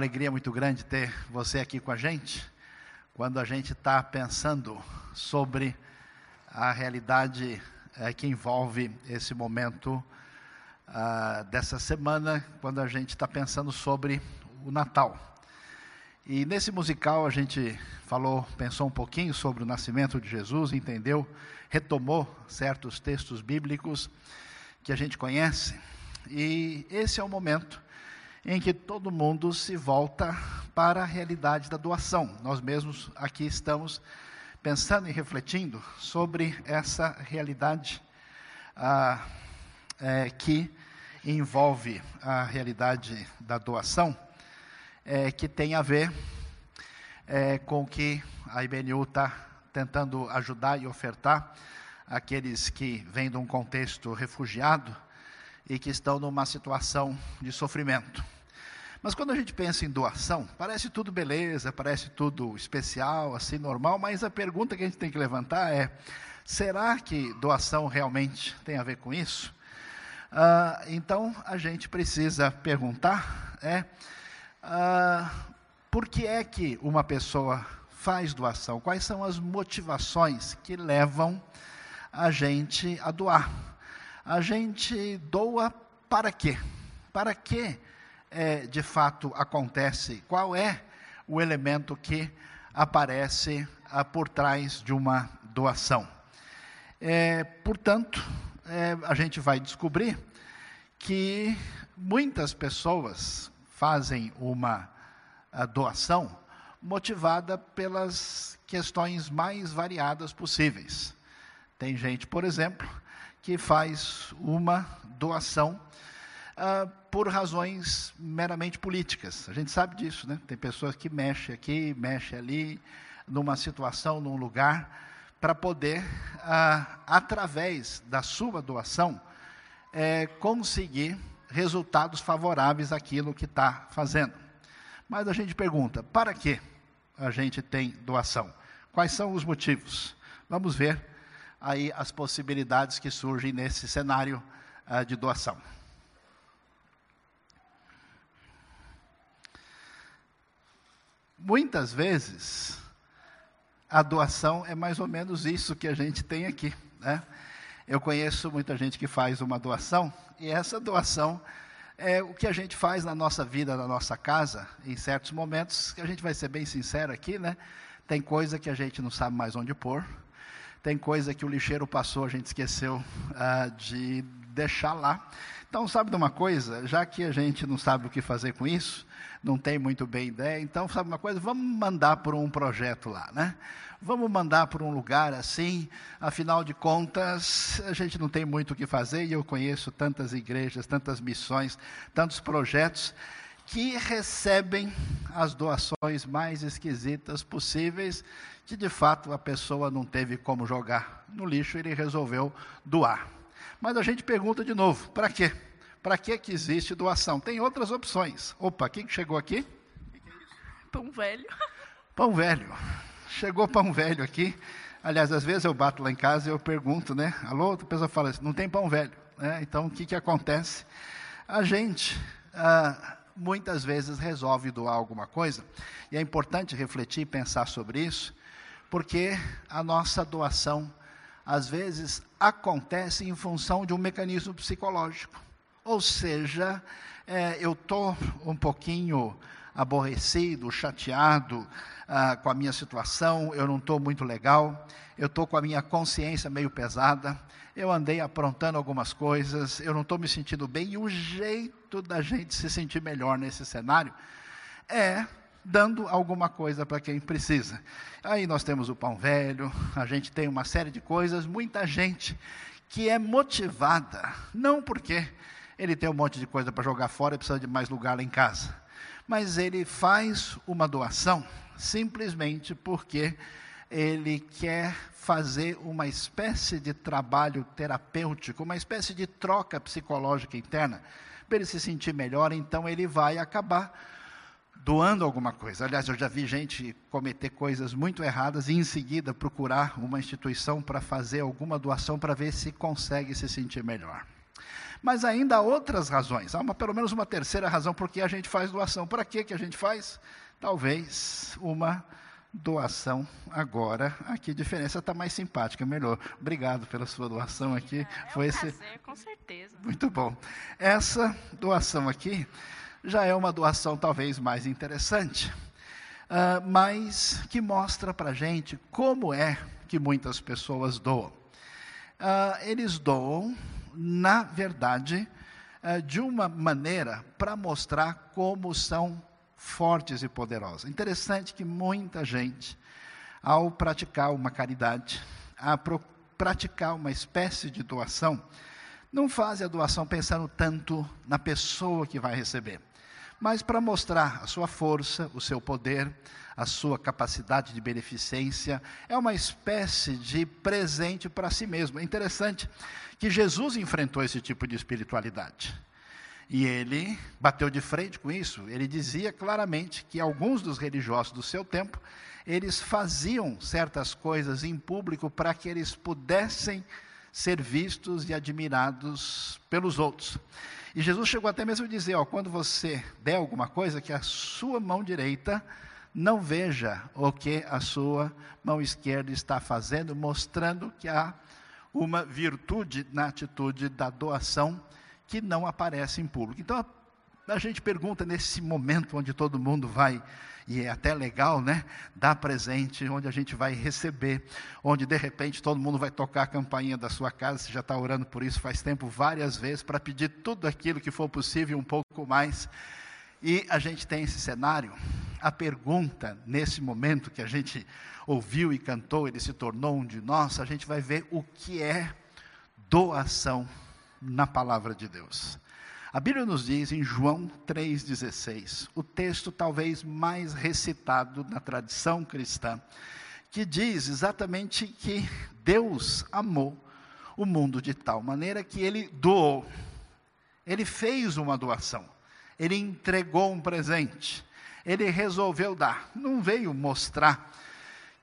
alegria muito grande ter você aqui com a gente, quando a gente está pensando sobre a realidade é, que envolve esse momento ah, dessa semana, quando a gente está pensando sobre o Natal. E nesse musical a gente falou, pensou um pouquinho sobre o nascimento de Jesus, entendeu, retomou certos textos bíblicos que a gente conhece. E esse é o momento em que todo mundo se volta para a realidade da doação. Nós mesmos aqui estamos pensando e refletindo sobre essa realidade ah, é, que envolve a realidade da doação, é, que tem a ver é, com que a IBNU está tentando ajudar e ofertar aqueles que vêm de um contexto refugiado e que estão numa situação de sofrimento. Mas quando a gente pensa em doação, parece tudo beleza, parece tudo especial, assim, normal, mas a pergunta que a gente tem que levantar é: será que doação realmente tem a ver com isso? Ah, então a gente precisa perguntar: é, ah, por que é que uma pessoa faz doação? Quais são as motivações que levam a gente a doar? A gente doa para quê? Para que é, de fato acontece? Qual é o elemento que aparece ah, por trás de uma doação? É, portanto, é, a gente vai descobrir que muitas pessoas fazem uma doação motivada pelas questões mais variadas possíveis. Tem gente, por exemplo, que faz uma doação uh, por razões meramente políticas. A gente sabe disso, né? Tem pessoas que mexem aqui, mexem ali, numa situação, num lugar, para poder, uh, através da sua doação, é, conseguir resultados favoráveis àquilo que está fazendo. Mas a gente pergunta: para que a gente tem doação? Quais são os motivos? Vamos ver aí as possibilidades que surgem nesse cenário uh, de doação. Muitas vezes, a doação é mais ou menos isso que a gente tem aqui. Né? Eu conheço muita gente que faz uma doação, e essa doação é o que a gente faz na nossa vida, na nossa casa, em certos momentos, que a gente vai ser bem sincero aqui, né? Tem coisa que a gente não sabe mais onde pôr, tem coisa que o lixeiro passou, a gente esqueceu uh, de deixar lá. Então, sabe de uma coisa? Já que a gente não sabe o que fazer com isso, não tem muito bem ideia, então, sabe uma coisa? Vamos mandar por um projeto lá, né? Vamos mandar por um lugar assim, afinal de contas, a gente não tem muito o que fazer e eu conheço tantas igrejas, tantas missões, tantos projetos que recebem as doações mais esquisitas possíveis, que de fato a pessoa não teve como jogar no lixo, ele resolveu doar. Mas a gente pergunta de novo, para quê? Para que que existe doação? Tem outras opções. Opa, quem chegou aqui? Pão velho. Pão velho. Chegou pão velho aqui. Aliás, às vezes eu bato lá em casa e eu pergunto, né? Alô, a pessoa fala assim, não tem pão velho. Né? Então, o que, que acontece? A gente... Ah, muitas vezes resolve doar alguma coisa. E é importante refletir e pensar sobre isso, porque a nossa doação, às vezes, acontece em função de um mecanismo psicológico. Ou seja, é, eu estou um pouquinho aborrecido, chateado ah, com a minha situação, eu não estou muito legal, eu estou com a minha consciência meio pesada, eu andei aprontando algumas coisas, eu não estou me sentindo bem, e o jeito da gente se sentir melhor nesse cenário é dando alguma coisa para quem precisa. Aí nós temos o pão velho, a gente tem uma série de coisas, muita gente que é motivada, não porque ele tem um monte de coisa para jogar fora e precisa de mais lugar lá em casa, mas ele faz uma doação simplesmente porque ele quer fazer uma espécie de trabalho terapêutico, uma espécie de troca psicológica interna, para ele se sentir melhor, então ele vai acabar doando alguma coisa. Aliás, eu já vi gente cometer coisas muito erradas e em seguida procurar uma instituição para fazer alguma doação para ver se consegue se sentir melhor. Mas ainda há outras razões, há uma, pelo menos uma terceira razão por que a gente faz doação. Para que, que a gente faz? Talvez uma doação agora. Aqui a diferença está mais simpática, melhor. Obrigado pela sua doação aqui. É, Foi um esse... prazer, com certeza. Muito bom. Essa doação aqui já é uma doação talvez mais interessante, uh, mas que mostra para a gente como é que muitas pessoas doam. Uh, eles doam, na verdade, uh, de uma maneira para mostrar como são fortes e poderosas. Interessante que muita gente, ao praticar uma caridade, a praticar uma espécie de doação, não faz a doação pensando tanto na pessoa que vai receber, mas para mostrar a sua força, o seu poder, a sua capacidade de beneficência, é uma espécie de presente para si mesmo. É interessante que Jesus enfrentou esse tipo de espiritualidade. E ele bateu de frente com isso. Ele dizia claramente que alguns dos religiosos do seu tempo, eles faziam certas coisas em público para que eles pudessem ser vistos e admirados pelos outros. E Jesus chegou até mesmo a dizer, ó, quando você der alguma coisa, que a sua mão direita não veja o que a sua mão esquerda está fazendo, mostrando que há uma virtude na atitude da doação que não aparece em público. Então, a gente pergunta nesse momento onde todo mundo vai, e é até legal, né? Dar presente, onde a gente vai receber, onde de repente todo mundo vai tocar a campainha da sua casa, você já está orando por isso faz tempo, várias vezes, para pedir tudo aquilo que for possível um pouco mais. E a gente tem esse cenário. A pergunta, nesse momento que a gente ouviu e cantou, ele se tornou um de nós, a gente vai ver o que é doação na palavra de Deus. A Bíblia nos diz em João 3,16, o texto talvez mais recitado na tradição cristã, que diz exatamente que Deus amou o mundo de tal maneira que ele doou, ele fez uma doação, ele entregou um presente, ele resolveu dar, não veio mostrar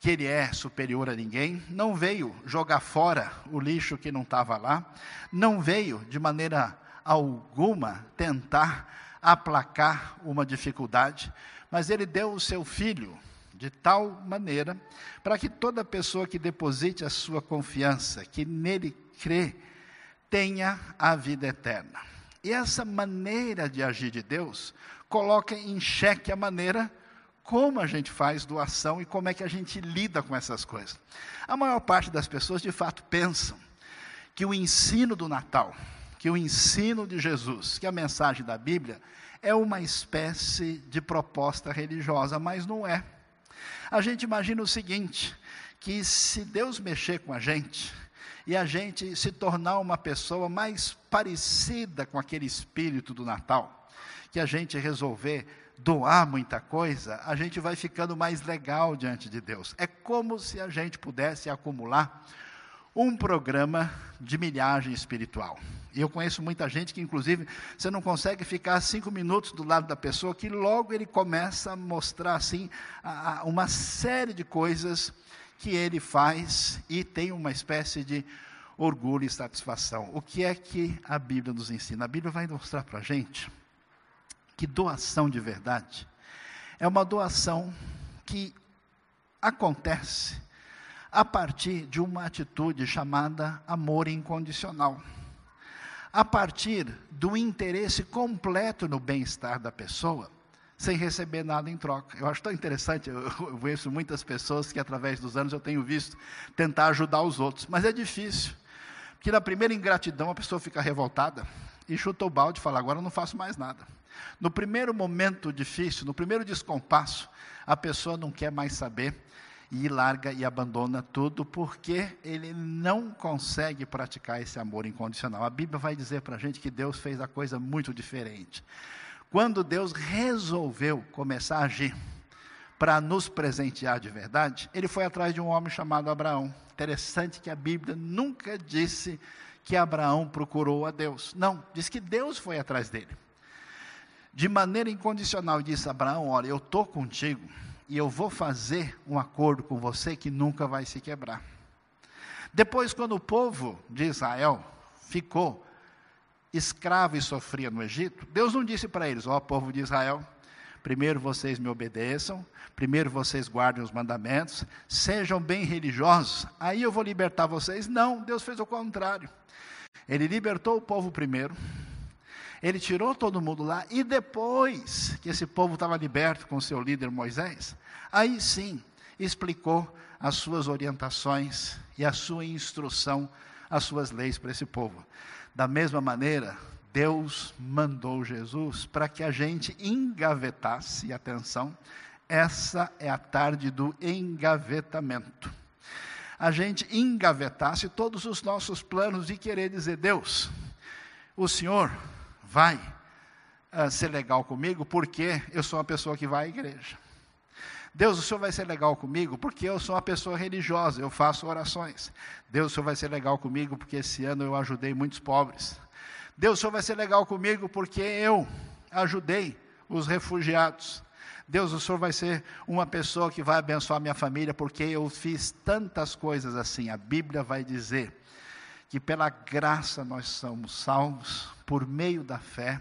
que ele é superior a ninguém, não veio jogar fora o lixo que não estava lá, não veio de maneira alguma tentar aplacar uma dificuldade, mas ele deu o seu filho de tal maneira para que toda pessoa que deposite a sua confiança, que nele crê, tenha a vida eterna. E essa maneira de agir de Deus coloca em xeque a maneira como a gente faz doação e como é que a gente lida com essas coisas. A maior parte das pessoas, de fato, pensam que o ensino do Natal, que o ensino de Jesus, que a mensagem da Bíblia, é uma espécie de proposta religiosa, mas não é. A gente imagina o seguinte: que se Deus mexer com a gente, e a gente se tornar uma pessoa mais parecida com aquele espírito do Natal, que a gente resolver doar muita coisa, a gente vai ficando mais legal diante de Deus. É como se a gente pudesse acumular um programa de milhagem espiritual. E eu conheço muita gente que, inclusive, você não consegue ficar cinco minutos do lado da pessoa, que logo ele começa a mostrar, assim, a, a, uma série de coisas que ele faz e tem uma espécie de orgulho e satisfação. O que é que a Bíblia nos ensina? A Bíblia vai mostrar para a gente que doação de verdade é uma doação que acontece a partir de uma atitude chamada amor incondicional. A partir do interesse completo no bem-estar da pessoa, sem receber nada em troca. Eu acho tão interessante, eu, eu conheço muitas pessoas que através dos anos eu tenho visto tentar ajudar os outros, mas é difícil. Porque na primeira ingratidão a pessoa fica revoltada e chuta o balde e fala: agora eu não faço mais nada. No primeiro momento difícil, no primeiro descompasso, a pessoa não quer mais saber e larga e abandona tudo porque ele não consegue praticar esse amor incondicional. A Bíblia vai dizer para a gente que Deus fez a coisa muito diferente. Quando Deus resolveu começar a agir para nos presentear de verdade, ele foi atrás de um homem chamado Abraão. Interessante que a Bíblia nunca disse que Abraão procurou a Deus. Não, diz que Deus foi atrás dele de maneira incondicional, disse Abraão: Olha, eu estou contigo e eu vou fazer um acordo com você que nunca vai se quebrar. Depois, quando o povo de Israel ficou escravo e sofria no Egito, Deus não disse para eles: Ó oh, povo de Israel, primeiro vocês me obedeçam, primeiro vocês guardem os mandamentos, sejam bem religiosos, aí eu vou libertar vocês. Não, Deus fez o contrário. Ele libertou o povo primeiro, ele tirou todo mundo lá, e depois que esse povo estava liberto com seu líder Moisés, aí sim explicou as suas orientações e a sua instrução, as suas leis para esse povo. Da mesma maneira, Deus mandou Jesus para que a gente engavetasse, atenção, essa é a tarde do engavetamento. A gente engavetasse todos os nossos planos e querer dizer: Deus, o Senhor vai uh, ser legal comigo porque eu sou uma pessoa que vai à igreja. Deus, o Senhor vai ser legal comigo porque eu sou uma pessoa religiosa, eu faço orações. Deus, o Senhor vai ser legal comigo porque esse ano eu ajudei muitos pobres. Deus, o Senhor vai ser legal comigo porque eu ajudei os refugiados. Deus, o Senhor vai ser uma pessoa que vai abençoar minha família porque eu fiz tantas coisas assim. A Bíblia vai dizer que pela graça nós somos salvos por meio da fé.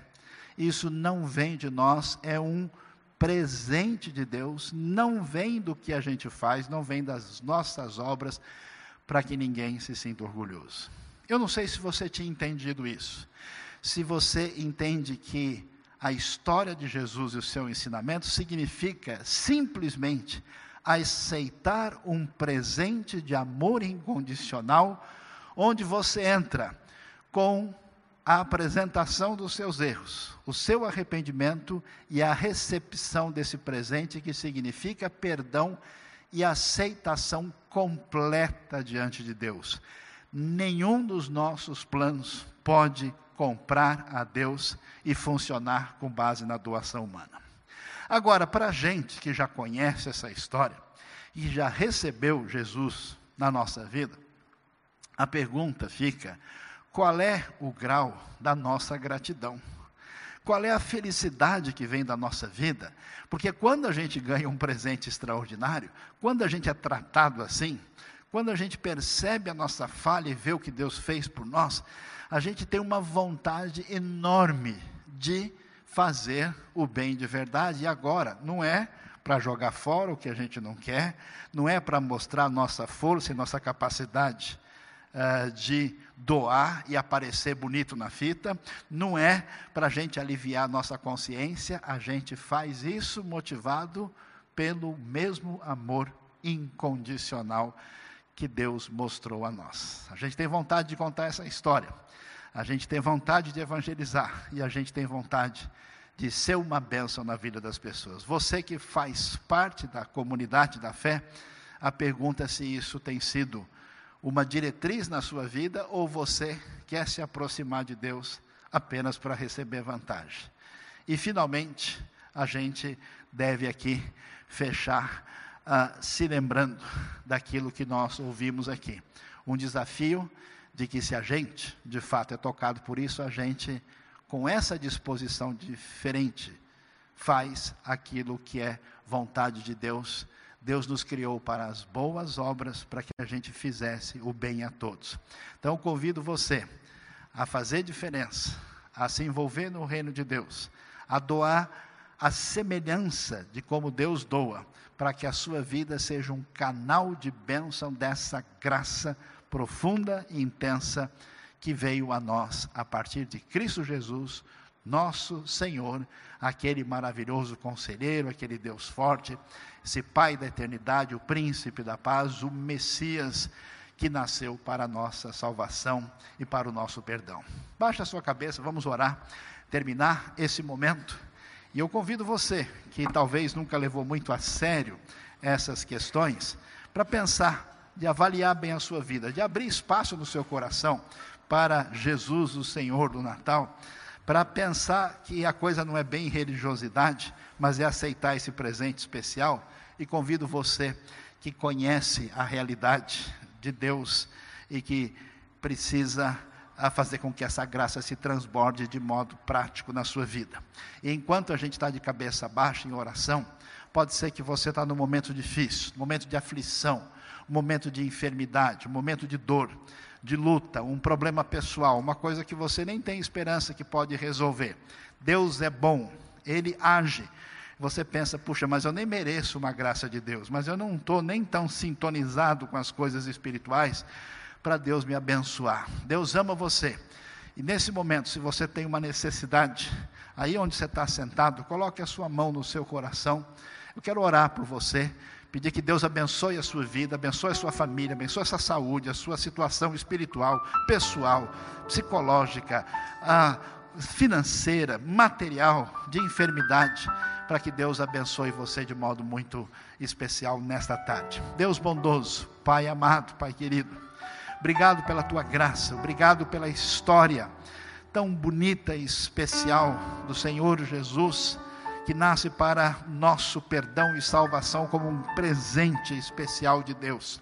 Isso não vem de nós, é um presente de Deus, não vem do que a gente faz, não vem das nossas obras, para que ninguém se sinta orgulhoso. Eu não sei se você tinha entendido isso. Se você entende que a história de Jesus e o seu ensinamento significa simplesmente aceitar um presente de amor incondicional, onde você entra com a apresentação dos seus erros, o seu arrependimento e a recepção desse presente, que significa perdão e aceitação completa diante de Deus. Nenhum dos nossos planos pode comprar a Deus e funcionar com base na doação humana. Agora, para a gente que já conhece essa história e já recebeu Jesus na nossa vida, a pergunta fica: qual é o grau da nossa gratidão? Qual é a felicidade que vem da nossa vida? Porque quando a gente ganha um presente extraordinário, quando a gente é tratado assim, quando a gente percebe a nossa falha e vê o que Deus fez por nós, a gente tem uma vontade enorme de fazer o bem de verdade. E agora, não é para jogar fora o que a gente não quer, não é para mostrar nossa força e nossa capacidade uh, de doar e aparecer bonito na fita, não é para a gente aliviar nossa consciência, a gente faz isso motivado pelo mesmo amor incondicional que Deus mostrou a nós. A gente tem vontade de contar essa história, a gente tem vontade de evangelizar e a gente tem vontade de ser uma bênção na vida das pessoas. Você que faz parte da comunidade da fé, a pergunta é se isso tem sido uma diretriz na sua vida ou você quer se aproximar de Deus apenas para receber vantagem. E, finalmente, a gente deve aqui fechar uh, se lembrando daquilo que nós ouvimos aqui. Um desafio de que, se a gente, de fato, é tocado por isso, a gente, com essa disposição diferente, faz aquilo que é vontade de Deus Deus nos criou para as boas obras, para que a gente fizesse o bem a todos. Então, convido você a fazer diferença, a se envolver no reino de Deus, a doar a semelhança de como Deus doa, para que a sua vida seja um canal de bênção dessa graça profunda e intensa que veio a nós a partir de Cristo Jesus, nosso Senhor, aquele maravilhoso conselheiro, aquele Deus forte, esse Pai da eternidade, o príncipe da paz, o Messias que nasceu para a nossa salvação e para o nosso perdão. Baixa a sua cabeça, vamos orar, terminar esse momento. E eu convido você, que talvez nunca levou muito a sério essas questões, para pensar, de avaliar bem a sua vida, de abrir espaço no seu coração para Jesus, o Senhor do Natal para pensar que a coisa não é bem religiosidade, mas é aceitar esse presente especial. E convido você que conhece a realidade de Deus e que precisa a fazer com que essa graça se transborde de modo prático na sua vida. E enquanto a gente está de cabeça baixa em oração, pode ser que você está num momento difícil, momento de aflição, momento de enfermidade, momento de dor de luta, um problema pessoal, uma coisa que você nem tem esperança que pode resolver. Deus é bom, Ele age. Você pensa, puxa, mas eu nem mereço uma graça de Deus, mas eu não estou nem tão sintonizado com as coisas espirituais para Deus me abençoar. Deus ama você. E nesse momento, se você tem uma necessidade, aí onde você está sentado, coloque a sua mão no seu coração. Eu quero orar por você, pedir que Deus abençoe a sua vida, abençoe a sua família, abençoe a sua saúde, a sua situação espiritual, pessoal, psicológica, financeira, material, de enfermidade para que Deus abençoe você de modo muito especial nesta tarde. Deus bondoso, Pai amado, Pai querido, obrigado pela tua graça, obrigado pela história tão bonita e especial do Senhor Jesus, que nasce para nosso perdão e salvação como um presente especial de Deus.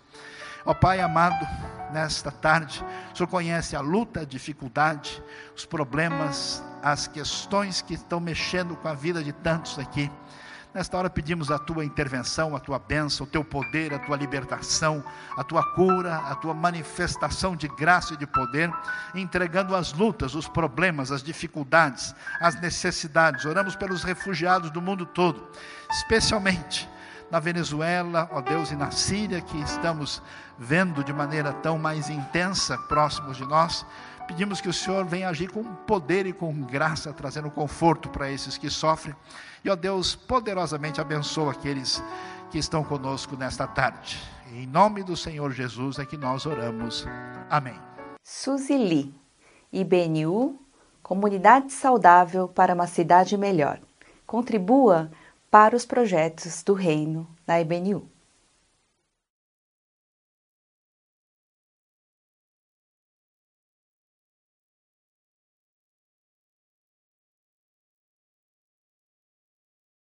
Ó Pai amado, nesta tarde, o Senhor conhece a luta, a dificuldade, os problemas, as questões que estão mexendo com a vida de tantos aqui. Nesta hora pedimos a tua intervenção, a tua bênção, o teu poder, a tua libertação, a tua cura, a tua manifestação de graça e de poder, entregando as lutas, os problemas, as dificuldades, as necessidades. Oramos pelos refugiados do mundo todo, especialmente na Venezuela, ó Deus, e na Síria, que estamos vendo de maneira tão mais intensa próximos de nós. Pedimos que o Senhor venha agir com poder e com graça, trazendo conforto para esses que sofrem. E, ó Deus, poderosamente abençoa aqueles que estão conosco nesta tarde. Em nome do Senhor Jesus é que nós oramos. Amém. Suzy IBNU, Comunidade Saudável para uma Cidade Melhor. Contribua para os projetos do Reino na IBNU.